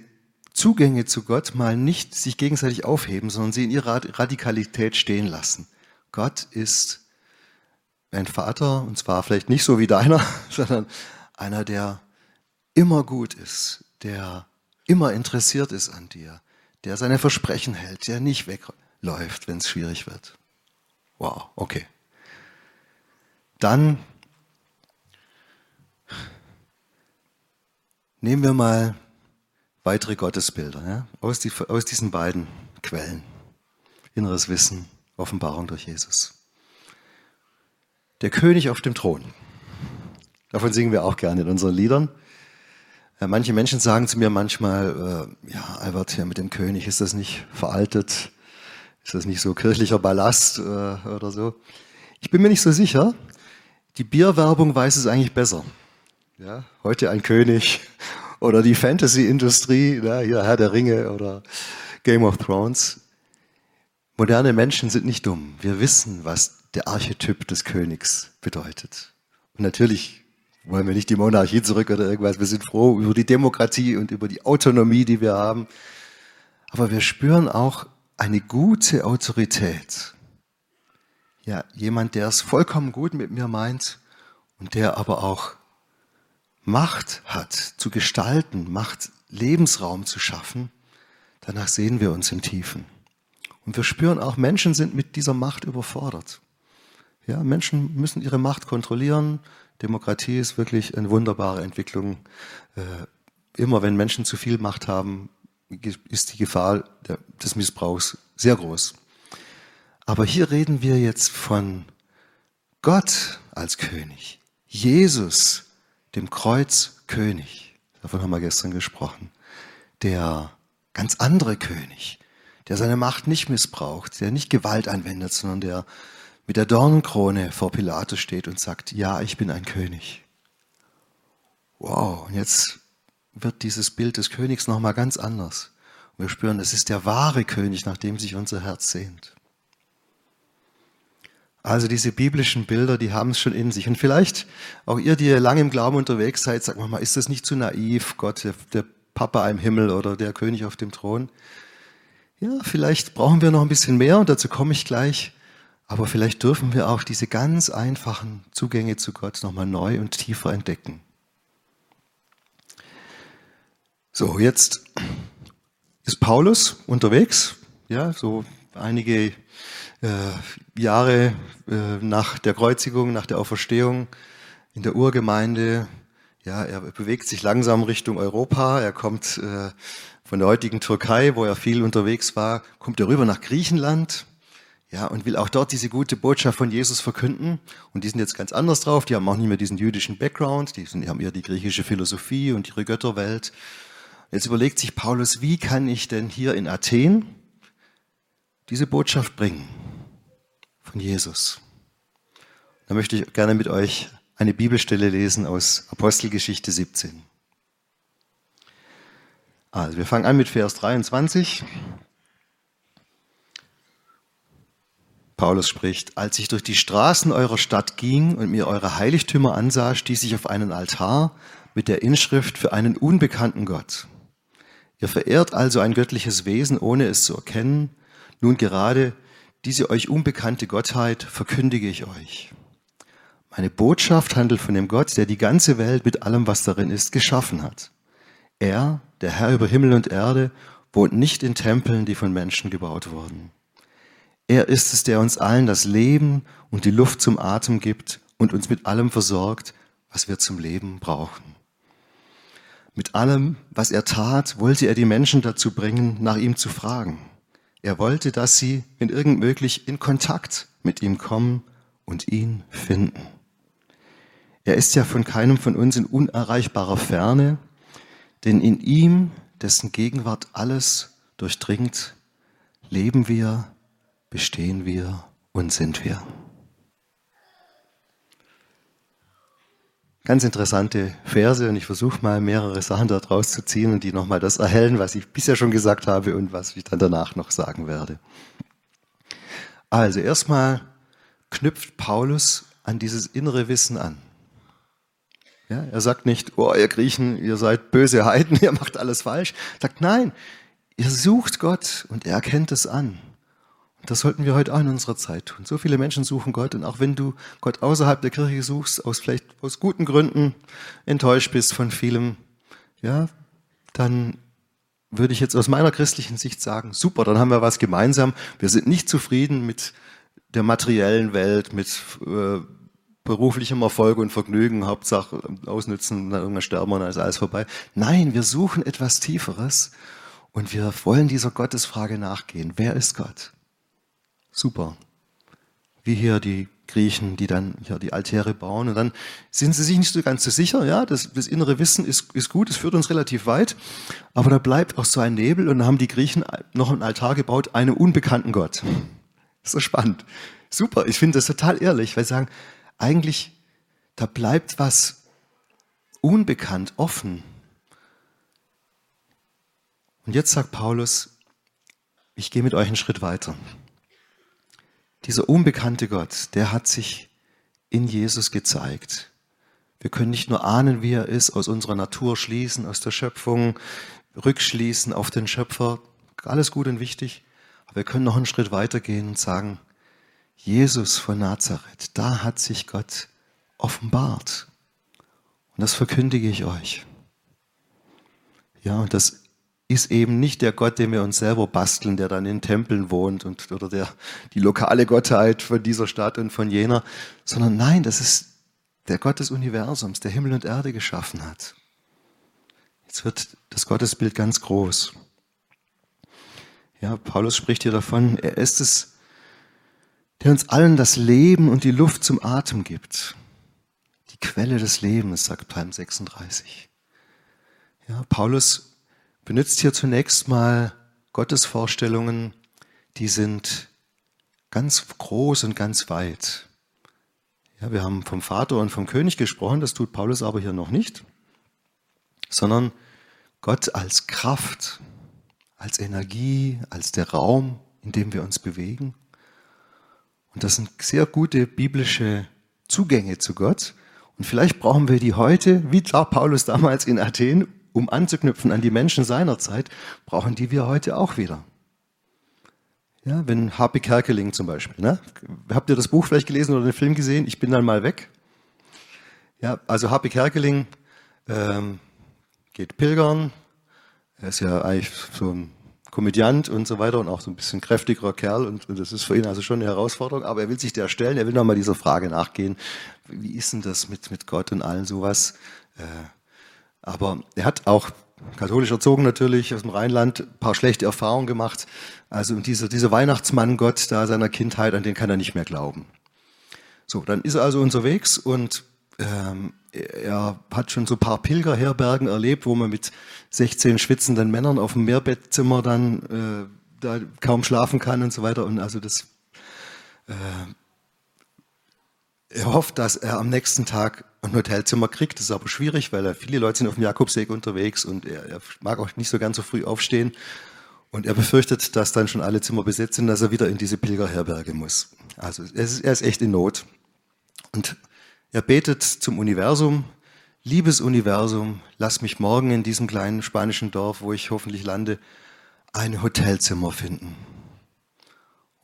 Speaker 3: Zugänge zu Gott mal nicht sich gegenseitig aufheben, sondern sie in ihrer Radikalität stehen lassen. Gott ist ein Vater, und zwar vielleicht nicht so wie deiner, sondern einer, der immer gut ist, der immer interessiert ist an dir, der seine Versprechen hält, der nicht wegläuft, wenn es schwierig wird. Wow, okay. Dann nehmen wir mal weitere Gottesbilder ja, aus, die, aus diesen beiden Quellen. Inneres Wissen, Offenbarung durch Jesus. Der König auf dem Thron. Davon singen wir auch gerne in unseren Liedern. Manche Menschen sagen zu mir manchmal, äh, ja, Albert, ja, mit dem König, ist das nicht veraltet? Ist das nicht so kirchlicher Ballast äh, oder so? Ich bin mir nicht so sicher. Die Bierwerbung weiß es eigentlich besser. Ja, heute ein König oder die Fantasy-Industrie, ja, hier Herr der Ringe oder Game of Thrones. Moderne Menschen sind nicht dumm. Wir wissen, was der Archetyp des Königs bedeutet. Und natürlich wollen wir nicht die Monarchie zurück oder irgendwas. Wir sind froh über die Demokratie und über die Autonomie, die wir haben. Aber wir spüren auch eine gute Autorität. Ja, jemand, der es vollkommen gut mit mir meint und der aber auch Macht hat, zu gestalten, Macht, Lebensraum zu schaffen, danach sehen wir uns im Tiefen. Und wir spüren auch, Menschen sind mit dieser Macht überfordert. Ja, Menschen müssen ihre Macht kontrollieren. Demokratie ist wirklich eine wunderbare Entwicklung. Äh, immer wenn Menschen zu viel Macht haben, ist die Gefahr des Missbrauchs sehr groß. Aber hier reden wir jetzt von Gott als König, Jesus dem Kreuz König. Davon haben wir gestern gesprochen. Der ganz andere König, der seine Macht nicht missbraucht, der nicht Gewalt anwendet, sondern der mit der Dornenkrone vor Pilatus steht und sagt, ja, ich bin ein König. Wow, und jetzt wird dieses Bild des Königs nochmal ganz anders. Und wir spüren, es ist der wahre König, nach dem sich unser Herz sehnt. Also diese biblischen Bilder, die haben es schon in sich. Und vielleicht auch ihr, die lange im Glauben unterwegs seid, sagt mal, ist das nicht zu naiv, Gott, der, der Papa im Himmel oder der König auf dem Thron? Ja, vielleicht brauchen wir noch ein bisschen mehr und dazu komme ich gleich. Aber vielleicht dürfen wir auch diese ganz einfachen Zugänge zu Gott nochmal neu und tiefer entdecken. So, jetzt ist Paulus unterwegs, ja, so einige äh, Jahre äh, nach der Kreuzigung, nach der Auferstehung in der Urgemeinde. Ja, er bewegt sich langsam Richtung Europa. Er kommt äh, von der heutigen Türkei, wo er viel unterwegs war, kommt er rüber nach Griechenland. Ja, und will auch dort diese gute Botschaft von Jesus verkünden. Und die sind jetzt ganz anders drauf. Die haben auch nicht mehr diesen jüdischen Background. Die, sind, die haben eher die griechische Philosophie und ihre Götterwelt. Jetzt überlegt sich Paulus, wie kann ich denn hier in Athen diese Botschaft bringen von Jesus. Da möchte ich gerne mit euch eine Bibelstelle lesen aus Apostelgeschichte 17. Also wir fangen an mit Vers 23. Paulus spricht, als ich durch die Straßen eurer Stadt ging und mir eure Heiligtümer ansah, stieß ich auf einen Altar mit der Inschrift für einen unbekannten Gott. Ihr verehrt also ein göttliches Wesen, ohne es zu erkennen. Nun gerade diese euch unbekannte Gottheit verkündige ich euch. Meine Botschaft handelt von dem Gott, der die ganze Welt mit allem, was darin ist, geschaffen hat. Er, der Herr über Himmel und Erde, wohnt nicht in Tempeln, die von Menschen gebaut wurden. Er ist es, der uns allen das Leben und die Luft zum Atem gibt und uns mit allem versorgt, was wir zum Leben brauchen. Mit allem, was er tat, wollte er die Menschen dazu bringen, nach ihm zu fragen. Er wollte, dass sie, wenn irgend möglich, in Kontakt mit ihm kommen und ihn finden. Er ist ja von keinem von uns in unerreichbarer Ferne, denn in ihm, dessen Gegenwart alles durchdringt, leben wir, bestehen wir und sind wir. Ganz interessante Verse und ich versuche mal mehrere Sachen daraus zu ziehen und die nochmal das erhellen, was ich bisher schon gesagt habe und was ich dann danach noch sagen werde. Also erstmal knüpft Paulus an dieses innere Wissen an. Ja, er sagt nicht, oh, ihr Griechen, ihr seid böse Heiden, ihr macht alles falsch. Er sagt, nein, ihr sucht Gott und er erkennt es an. Das sollten wir heute auch in unserer Zeit tun. So viele Menschen suchen Gott und auch wenn du Gott außerhalb der Kirche suchst, aus vielleicht aus guten Gründen enttäuscht bist von vielem, ja, dann würde ich jetzt aus meiner christlichen Sicht sagen, super, dann haben wir was gemeinsam. Wir sind nicht zufrieden mit der materiellen Welt, mit äh, beruflichem Erfolg und Vergnügen, Hauptsache ausnützen, dann irgendwann sterben und dann ist alles vorbei. Nein, wir suchen etwas Tieferes und wir wollen dieser Gottesfrage nachgehen. Wer ist Gott? Super. Wie hier die Griechen, die dann hier die Altäre bauen und dann sind sie sich nicht so ganz so sicher, ja, das, das innere Wissen ist, ist gut, es führt uns relativ weit, aber da bleibt auch so ein Nebel und dann haben die Griechen noch einen Altar gebaut, einem unbekannten Gott. So spannend. Super, ich finde das total ehrlich, weil sie sagen, eigentlich, da bleibt was unbekannt, offen. Und jetzt sagt Paulus, ich gehe mit euch einen Schritt weiter. Dieser unbekannte Gott, der hat sich in Jesus gezeigt. Wir können nicht nur ahnen, wie er ist, aus unserer Natur schließen, aus der Schöpfung, rückschließen auf den Schöpfer, alles gut und wichtig, aber wir können noch einen Schritt weiter gehen und sagen, Jesus von Nazareth, da hat sich Gott offenbart. Und das verkündige ich euch. Ja, und das ist eben nicht der Gott, den wir uns selber basteln, der dann in Tempeln wohnt und, oder der, die lokale Gottheit von dieser Stadt und von jener, sondern nein, das ist der Gott des Universums, der Himmel und Erde geschaffen hat. Jetzt wird das Gottesbild ganz groß. Ja, Paulus spricht hier davon, er ist es, der uns allen das Leben und die Luft zum Atem gibt. Die Quelle des Lebens, sagt Psalm 36. Ja, Paulus benutzt hier zunächst mal Gottesvorstellungen, die sind ganz groß und ganz weit. Ja, wir haben vom Vater und vom König gesprochen, das tut Paulus aber hier noch nicht, sondern Gott als Kraft, als Energie, als der Raum, in dem wir uns bewegen. Und das sind sehr gute biblische Zugänge zu Gott. Und vielleicht brauchen wir die heute, wie Paulus damals in Athen, um anzuknüpfen an die Menschen seiner Zeit, brauchen die wir heute auch wieder. Ja, wenn H.P. Kerkeling zum Beispiel, ne? habt ihr das Buch vielleicht gelesen oder den Film gesehen? Ich bin dann mal weg. Ja, also H.P. Kerkeling ähm, geht pilgern. Er ist ja eigentlich so ein Komödiant und so weiter und auch so ein bisschen kräftigerer Kerl und, und, das ist für ihn also schon eine Herausforderung, aber er will sich der stellen, er will nochmal dieser Frage nachgehen, wie ist denn das mit, mit Gott und allen sowas. Äh, aber er hat auch katholisch erzogen natürlich aus dem Rheinland ein paar schlechte Erfahrungen gemacht. Also dieser, dieser Weihnachtsmann Gott da seiner Kindheit, an den kann er nicht mehr glauben. So, dann ist er also unterwegs und ähm, er hat schon so ein paar Pilgerherbergen erlebt, wo man mit 16 schwitzenden Männern auf dem Mehrbettzimmer dann äh, da kaum schlafen kann und so weiter. Und also das, äh, er hofft, dass er am nächsten Tag ein Hotelzimmer kriegt. Das ist aber schwierig, weil viele Leute sind auf dem Jakobsweg unterwegs und er, er mag auch nicht so ganz so früh aufstehen. Und er befürchtet, dass dann schon alle Zimmer besetzt sind, dass er wieder in diese Pilgerherberge muss. Also er ist, er ist echt in Not. Und er betet zum Universum, liebes Universum, lass mich morgen in diesem kleinen spanischen Dorf, wo ich hoffentlich lande, ein Hotelzimmer finden.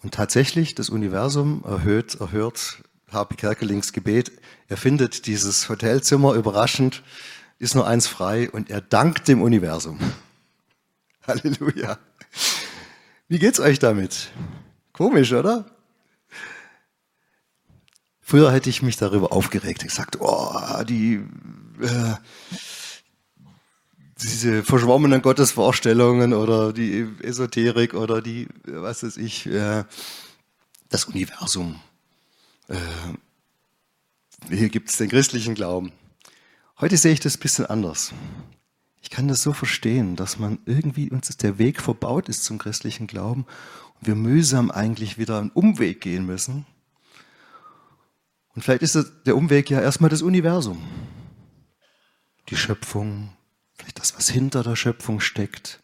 Speaker 3: Und tatsächlich, das Universum erhöht, erhört Harpe Kerkelings Gebet. Er findet dieses Hotelzimmer überraschend, ist nur eins frei und er dankt dem Universum. Halleluja. Wie geht's euch damit? Komisch, oder? Früher hätte ich mich darüber aufgeregt. Ich sagte, oh, die, äh, diese verschwommenen Gottesvorstellungen oder die Esoterik oder die, was weiß ich, äh, das Universum. Äh, hier gibt es den christlichen Glauben. Heute sehe ich das ein bisschen anders. Ich kann das so verstehen, dass man irgendwie uns der Weg verbaut ist zum christlichen Glauben und wir mühsam eigentlich wieder einen Umweg gehen müssen. Und vielleicht ist der Umweg ja erstmal das Universum. Die Schöpfung, vielleicht das, was hinter der Schöpfung steckt.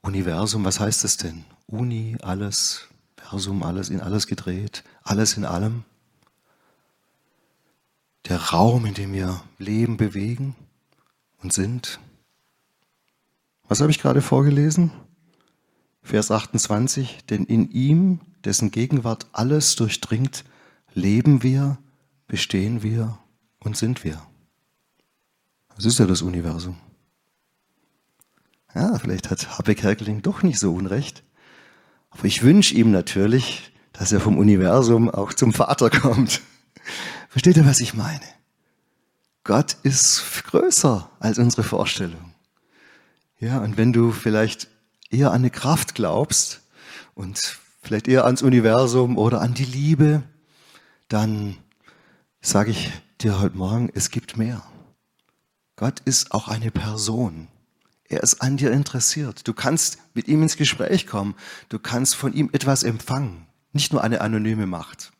Speaker 3: Universum, was heißt das denn? Uni, alles, Versum, alles in alles gedreht, alles in allem. Der Raum, in dem wir leben, bewegen und sind. Was habe ich gerade vorgelesen? Vers 28, denn in ihm, dessen Gegenwart alles durchdringt, leben wir, bestehen wir und sind wir. Das ist ja das Universum. Ja, vielleicht hat Habeck Kerkeling doch nicht so unrecht. Aber ich wünsche ihm natürlich, dass er vom Universum auch zum Vater kommt. Versteht ihr, was ich meine? Gott ist größer als unsere Vorstellung. Ja, und wenn du vielleicht eher an eine Kraft glaubst und vielleicht eher ans Universum oder an die Liebe, dann sage ich dir heute Morgen, es gibt mehr. Gott ist auch eine Person. Er ist an dir interessiert. Du kannst mit ihm ins Gespräch kommen. Du kannst von ihm etwas empfangen. Nicht nur eine anonyme Macht.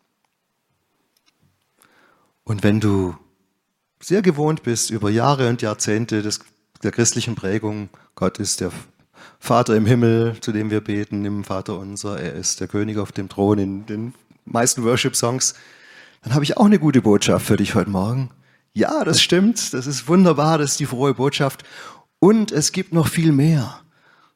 Speaker 3: Und wenn du sehr gewohnt bist über Jahre und Jahrzehnte des, der christlichen Prägung, Gott ist der Vater im Himmel, zu dem wir beten, im Vater unser, er ist der König auf dem Thron in den meisten Worship-Songs, dann habe ich auch eine gute Botschaft für dich heute Morgen. Ja, das stimmt, das ist wunderbar, das ist die frohe Botschaft. Und es gibt noch viel mehr.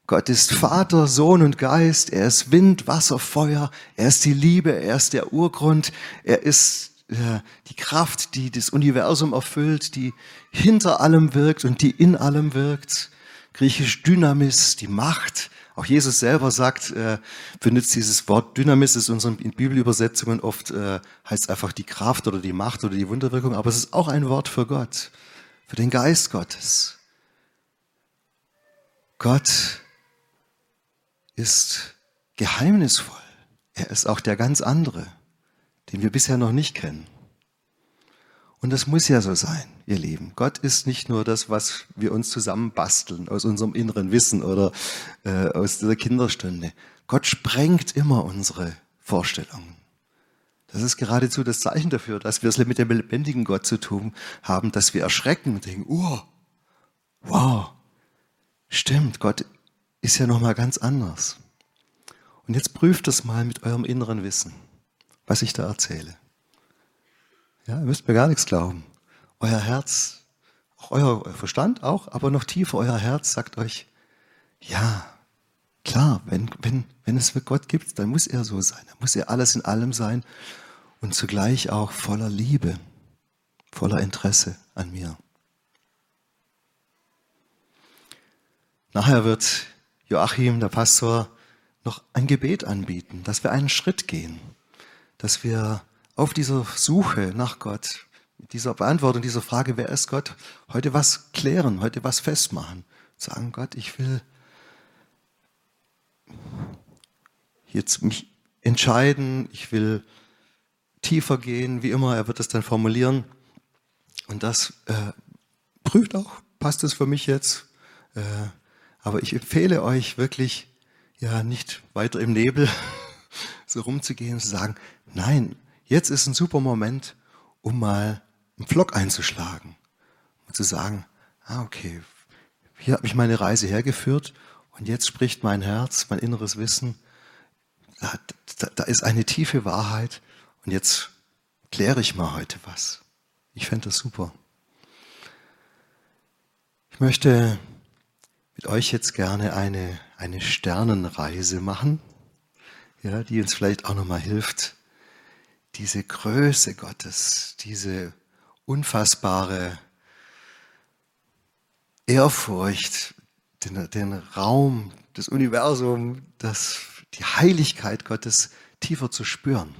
Speaker 3: Gott ist Vater, Sohn und Geist. Er ist Wind, Wasser, Feuer. Er ist die Liebe. Er ist der Urgrund. Er ist äh, die Kraft, die das Universum erfüllt, die hinter allem wirkt und die in allem wirkt. Griechisch Dynamis, die Macht. Auch Jesus selber sagt, äh, benutzt dieses Wort Dynamis, ist in unseren Bibelübersetzungen oft, äh, heißt einfach die Kraft oder die Macht oder die Wunderwirkung, aber es ist auch ein Wort für Gott, für den Geist Gottes. Gott ist geheimnisvoll. Er ist auch der ganz andere, den wir bisher noch nicht kennen. Und das muss ja so sein, ihr Lieben. Gott ist nicht nur das, was wir uns zusammenbasteln aus unserem inneren Wissen oder äh, aus dieser Kinderstunde. Gott sprengt immer unsere Vorstellungen. Das ist geradezu das Zeichen dafür, dass wir es mit dem lebendigen Gott zu tun haben, dass wir erschrecken und denken, oh, wow, Stimmt, Gott ist ja noch mal ganz anders. Und jetzt prüft es mal mit eurem inneren Wissen, was ich da erzähle. Ja, ihr müsst mir gar nichts glauben. Euer Herz, auch euer, euer Verstand auch, aber noch tiefer euer Herz sagt euch, ja, klar, wenn, wenn, wenn es für Gott gibt, dann muss er so sein. Dann muss er alles in allem sein und zugleich auch voller Liebe, voller Interesse an mir. Nachher wird Joachim, der Pastor, noch ein Gebet anbieten, dass wir einen Schritt gehen, dass wir auf dieser Suche nach Gott, mit dieser Beantwortung dieser Frage, wer ist Gott, heute was klären, heute was festmachen. Sagen, Gott, ich will jetzt mich entscheiden, ich will tiefer gehen, wie immer, er wird es dann formulieren. Und das äh, prüft auch, passt es für mich jetzt? Äh, aber ich empfehle euch wirklich, ja nicht weiter im Nebel so rumzugehen und zu sagen, nein, jetzt ist ein super Moment, um mal einen Vlog einzuschlagen und zu sagen, ah okay, hier hat mich meine Reise hergeführt und jetzt spricht mein Herz, mein inneres Wissen, da, da, da ist eine tiefe Wahrheit und jetzt kläre ich mal heute was. Ich fände das super. Ich möchte mit euch jetzt gerne eine, eine Sternenreise machen, ja, die uns vielleicht auch nochmal hilft, diese Größe Gottes, diese unfassbare Ehrfurcht, den, den Raum, das Universum, das, die Heiligkeit Gottes tiefer zu spüren.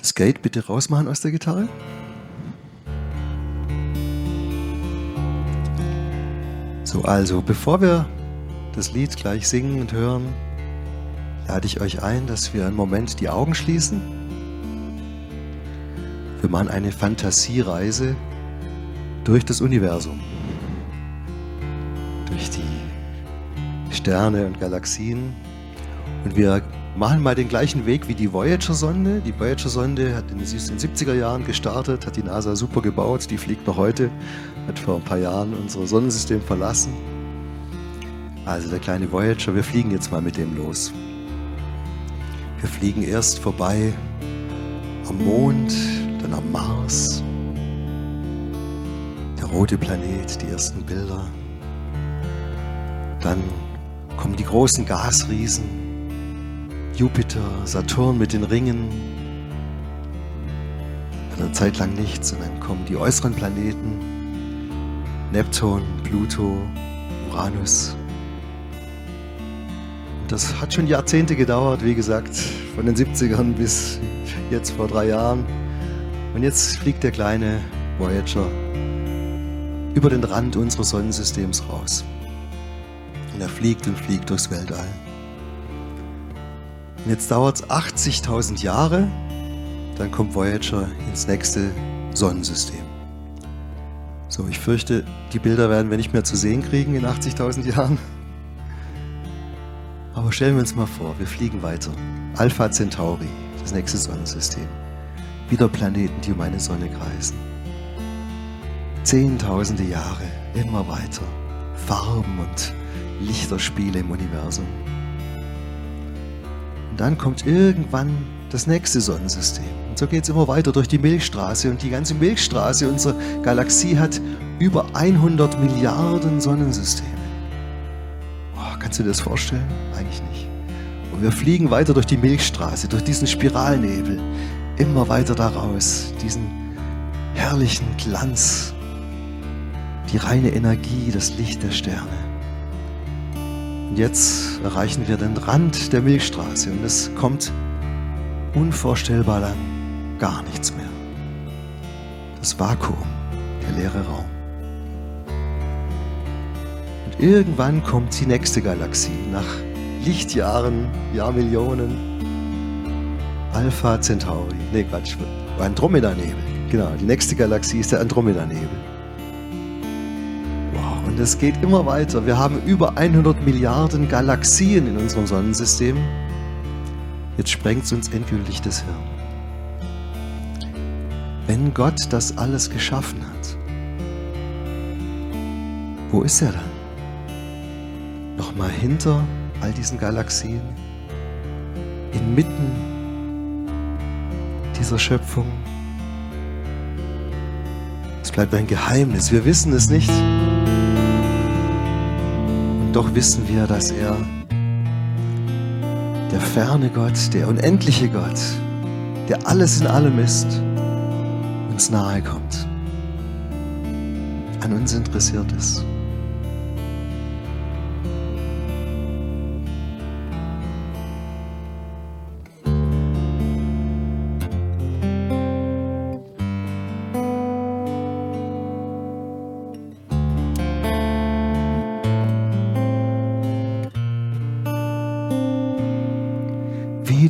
Speaker 3: Das Gate bitte rausmachen aus der Gitarre. So, also, bevor wir das Lied gleich singen und hören, lade ich euch ein, dass wir einen Moment die Augen schließen. Wir machen eine Fantasiereise durch das Universum, durch die Sterne und Galaxien. Und wir machen mal den gleichen Weg wie die Voyager-Sonde. Die Voyager-Sonde hat in den 70er Jahren gestartet, hat die NASA super gebaut, die fliegt noch heute, hat vor ein paar Jahren unser Sonnensystem verlassen. Also der kleine Voyager, wir fliegen jetzt mal mit dem los. Wir fliegen erst vorbei am Mond, dann am Mars, der rote Planet, die ersten Bilder. Dann kommen die großen Gasriesen, Jupiter, Saturn mit den Ringen. Eine Zeit lang nichts und dann kommen die äußeren Planeten. Neptun, Pluto, Uranus. Und das hat schon Jahrzehnte gedauert, wie gesagt, von den 70ern bis jetzt vor drei Jahren. Und jetzt fliegt der kleine Voyager über den Rand unseres Sonnensystems raus. Und er fliegt und fliegt durchs Weltall. Und jetzt dauert es 80.000 Jahre, dann kommt Voyager ins nächste Sonnensystem. So, ich fürchte, die Bilder werden wir nicht mehr zu sehen kriegen in 80.000 Jahren. Aber stellen wir uns mal vor, wir fliegen weiter. Alpha Centauri, das nächste Sonnensystem. Wieder Planeten, die um eine Sonne kreisen. Zehntausende Jahre, immer weiter. Farben und Lichterspiele im Universum dann kommt irgendwann das nächste Sonnensystem. Und so geht es immer weiter durch die Milchstraße. Und die ganze Milchstraße unserer Galaxie hat über 100 Milliarden Sonnensysteme. Oh, kannst du dir das vorstellen? Eigentlich nicht. Und wir fliegen weiter durch die Milchstraße, durch diesen Spiralnebel, immer weiter daraus, diesen herrlichen Glanz, die reine Energie, das Licht der Sterne. Und jetzt erreichen wir den Rand der Milchstraße und es kommt unvorstellbar lang gar nichts mehr. Das Vakuum, der leere Raum. Und irgendwann kommt die nächste Galaxie nach Lichtjahren, Jahrmillionen. Alpha Centauri. Nee, Quatsch, Andromeda-Nebel. Genau, die nächste Galaxie ist der Andromeda-Nebel. Es geht immer weiter. Wir haben über 100 Milliarden Galaxien in unserem Sonnensystem. Jetzt sprengt es uns endgültig das Hirn. Wenn Gott das alles geschaffen hat, wo ist er dann? Nochmal hinter all diesen Galaxien, inmitten dieser Schöpfung. Es bleibt ein Geheimnis, wir wissen es nicht. Doch wissen wir, dass er der ferne Gott, der unendliche Gott, der alles in allem ist, uns nahe kommt, an uns interessiert ist.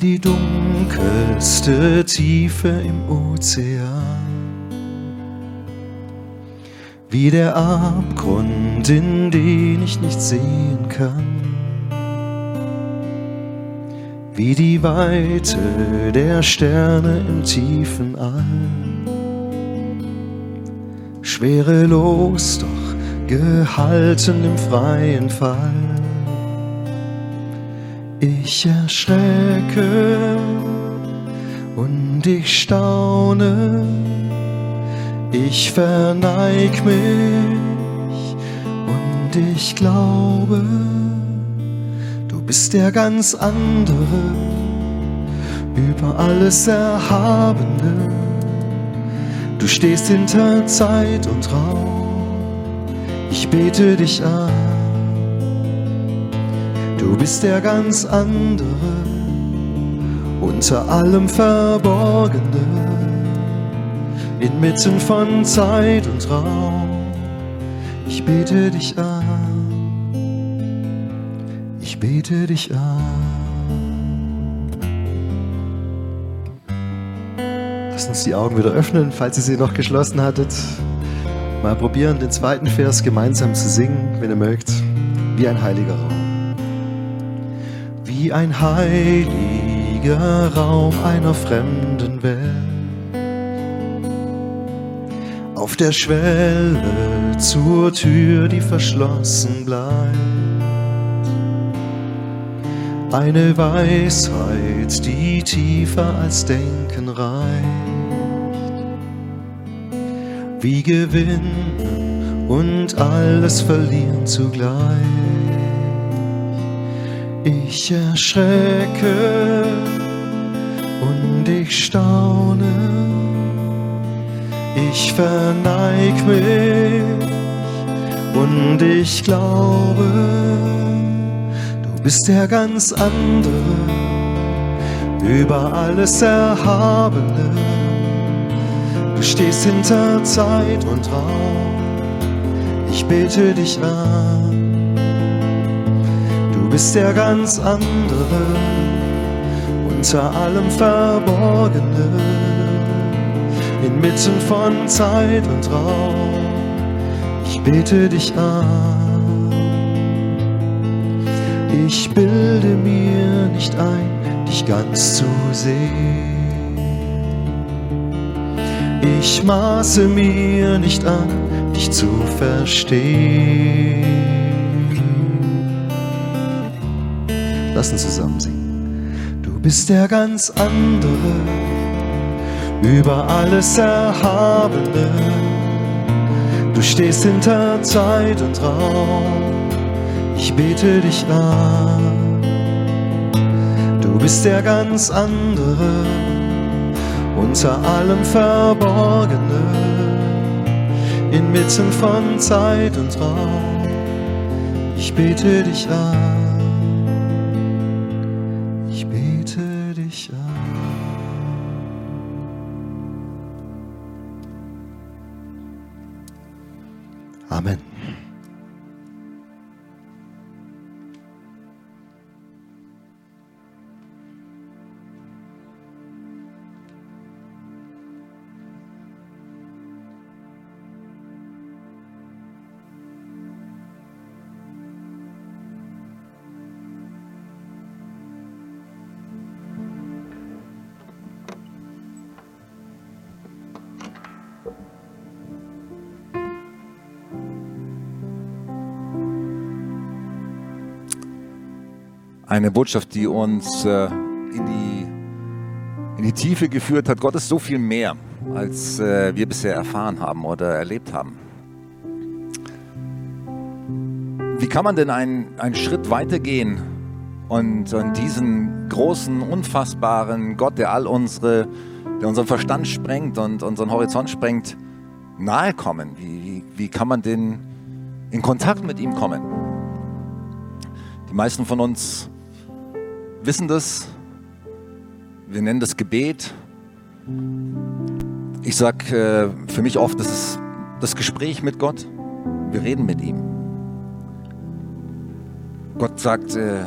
Speaker 3: Die dunkelste Tiefe im Ozean, wie der Abgrund, in den ich nicht sehen kann, wie die Weite der Sterne im tiefen All. Schwerelos, doch gehalten im freien Fall ich erschrecke und ich staune, ich verneig mich und ich glaube, du bist der ganz andere, über alles Erhabene. Du stehst hinter Zeit und Raum, ich bete dich an. Du bist der ganz andere, unter allem Verborgene, inmitten von Zeit und Raum. Ich bete dich an, ich bete dich an. Lasst uns die Augen wieder öffnen, falls ihr sie noch geschlossen hattet. Mal probieren, den zweiten Vers gemeinsam zu singen, wenn ihr mögt, wie ein heiliger Raum ein heiliger Raum einer fremden Welt. Auf der Schwelle zur Tür, die verschlossen bleibt. Eine Weisheit, die tiefer als Denken reicht. Wie gewinnen und alles verlieren zugleich ich erschrecke und ich staune, ich verneig mich und ich glaube, du bist der ganz andere, über alles Erhabene. Du stehst hinter Zeit und Raum, ich bete dich an bist der ganz andere, unter allem Verborgene, inmitten von Zeit und Raum. Ich bete dich an. Ich bilde mir nicht ein, dich ganz zu sehen. Ich maße mir nicht an, dich zu verstehen. Lass uns zusammen singen. Du bist der ganz andere, über alles Erhabene. Du stehst hinter Zeit und Raum. Ich bete dich an. Du bist der ganz andere, unter allem Verborgene, inmitten von Zeit und Raum. Ich bete dich an.
Speaker 2: Eine Botschaft, die uns äh, in, die, in die Tiefe geführt hat. Gott ist so viel mehr, als äh, wir bisher erfahren haben oder erlebt haben. Wie kann man denn einen, einen Schritt weitergehen und, und diesen großen, unfassbaren Gott, der all unsere, der unseren Verstand sprengt und unseren Horizont sprengt, nahe kommen? Wie, wie, wie kann man denn in Kontakt mit ihm kommen? Die meisten von uns wissen das. Wir nennen das Gebet. Ich sage äh, für mich oft, das ist das Gespräch mit Gott. Wir reden mit ihm. Gott sagt, äh,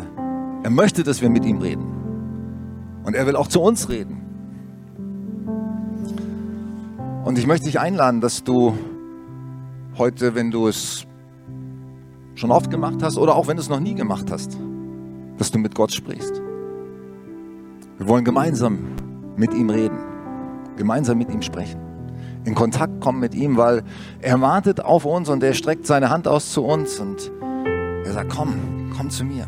Speaker 2: er möchte, dass wir mit ihm reden. Und er will auch zu uns reden. Und ich möchte dich einladen, dass du heute, wenn du es schon oft gemacht hast oder auch wenn du es noch nie gemacht hast, dass du mit Gott sprichst. Wir wollen gemeinsam mit ihm reden, gemeinsam mit ihm sprechen, in Kontakt kommen mit ihm, weil er wartet auf uns und er streckt seine Hand aus zu uns und er sagt, komm, komm zu mir.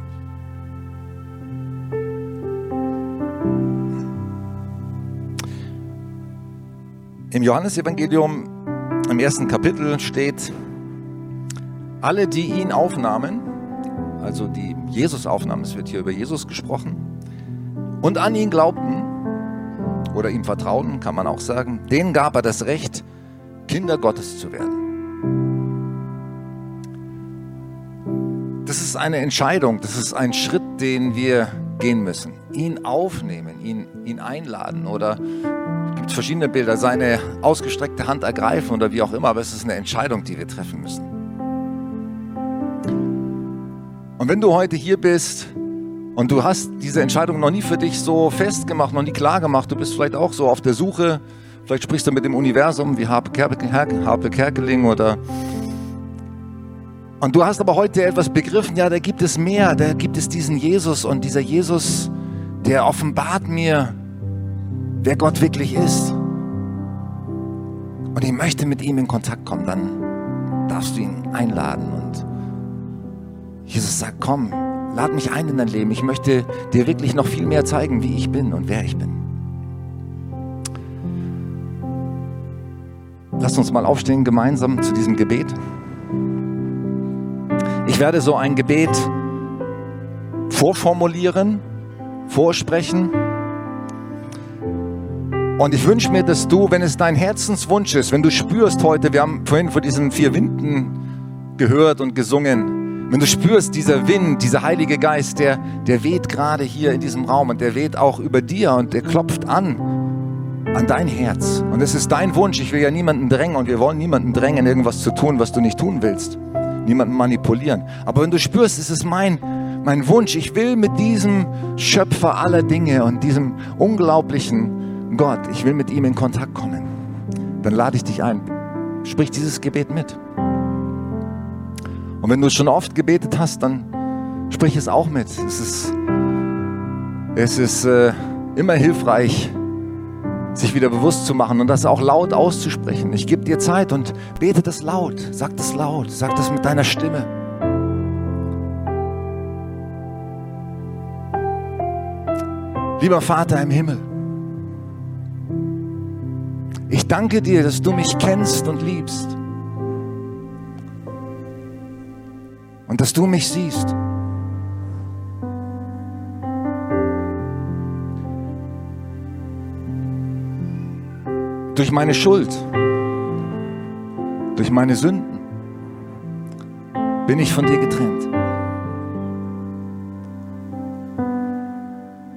Speaker 2: Im Johannesevangelium im ersten Kapitel steht, alle, die ihn aufnahmen, also die Jesus aufnahmen, es wird hier über Jesus gesprochen, und an ihn glaubten oder ihm vertrauten, kann man auch sagen, denen gab er das Recht, Kinder Gottes zu werden. Das ist eine Entscheidung, das ist ein Schritt, den wir gehen müssen. Ihn aufnehmen, ihn, ihn einladen oder gibt verschiedene Bilder, seine ausgestreckte Hand ergreifen oder wie auch immer, aber es ist eine Entscheidung, die wir treffen müssen. Und wenn du heute hier bist und du hast diese Entscheidung noch nie für dich so festgemacht, noch nie klar gemacht, du bist vielleicht auch so auf der Suche, vielleicht sprichst du mit dem Universum wie Harpe Kerkeling oder und du hast aber heute etwas begriffen, ja, da gibt es mehr, da gibt es diesen Jesus und dieser Jesus, der offenbart mir, wer Gott wirklich ist. Und ich möchte mit ihm in Kontakt kommen, dann darfst du ihn einladen. Und Jesus sagt, komm, lad mich ein in dein Leben. Ich möchte dir wirklich noch viel mehr zeigen, wie ich bin und wer ich bin. Lass uns mal aufstehen gemeinsam zu diesem Gebet. Ich werde so ein Gebet vorformulieren, vorsprechen. Und ich wünsche mir, dass du, wenn es dein Herzenswunsch ist, wenn du spürst heute, wir haben vorhin von diesen vier Winden gehört und gesungen, wenn du spürst, dieser Wind, dieser Heilige Geist, der, der weht gerade hier in diesem Raum und der weht auch über dir und der klopft an, an dein Herz. Und es ist dein Wunsch. Ich will ja niemanden drängen und wir wollen niemanden drängen, irgendwas zu tun, was du nicht tun willst. Niemanden manipulieren. Aber wenn du spürst, es ist mein, mein Wunsch, ich will mit diesem Schöpfer aller Dinge und diesem unglaublichen Gott, ich will mit ihm in Kontakt kommen, dann lade ich dich ein. Sprich dieses Gebet mit. Und wenn du schon oft gebetet hast, dann sprich es auch mit. Es ist, es ist äh, immer hilfreich, sich wieder bewusst zu machen und das auch laut auszusprechen. Ich gebe dir Zeit und bete das laut. Sag das laut. Sag das mit deiner Stimme. Lieber Vater im Himmel, ich danke dir, dass du mich kennst und liebst. Und dass du mich siehst. Durch meine Schuld, durch meine Sünden bin ich von dir getrennt.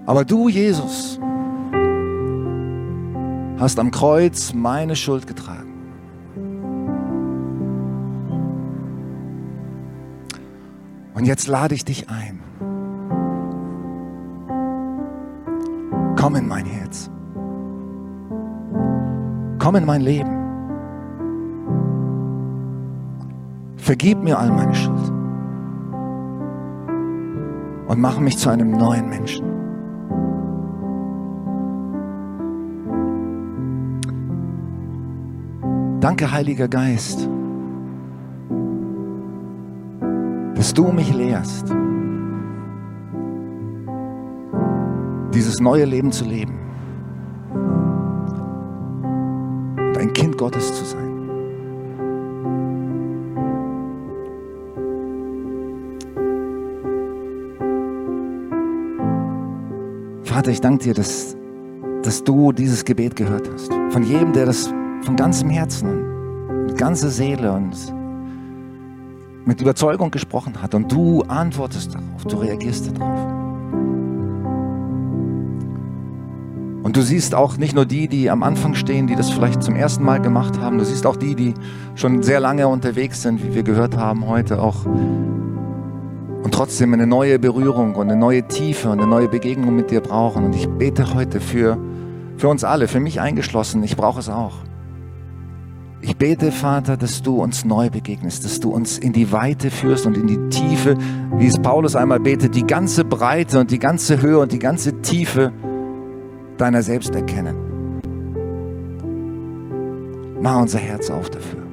Speaker 2: Aber du, Jesus, hast am Kreuz meine Schuld getragen. Und jetzt lade ich dich ein. Komm in mein Herz. Komm in mein Leben. Vergib mir all meine Schuld. Und mach mich zu einem neuen Menschen. Danke, Heiliger Geist, dass du mich lehrst, dieses neue Leben zu leben und ein Kind Gottes zu sein. Vater, ich danke dir, dass, dass du dieses Gebet gehört hast. Von jedem, der das von ganzem Herzen, mit ganzer Seele und mit Überzeugung gesprochen hat und du antwortest darauf, du reagierst darauf. Und du siehst auch nicht nur die, die am Anfang stehen, die das vielleicht zum ersten Mal gemacht haben, du siehst auch die, die schon sehr lange unterwegs sind, wie wir gehört haben heute auch. Und trotzdem eine neue Berührung und eine neue Tiefe und eine neue Begegnung mit dir brauchen. Und ich bete heute für, für uns alle, für mich eingeschlossen, ich brauche es auch. Ich bete, Vater, dass du uns neu begegnest, dass du uns in die Weite führst und in die Tiefe, wie es Paulus einmal betet, die ganze Breite und die ganze Höhe und die ganze Tiefe deiner selbst erkennen. Mach unser Herz auf dafür.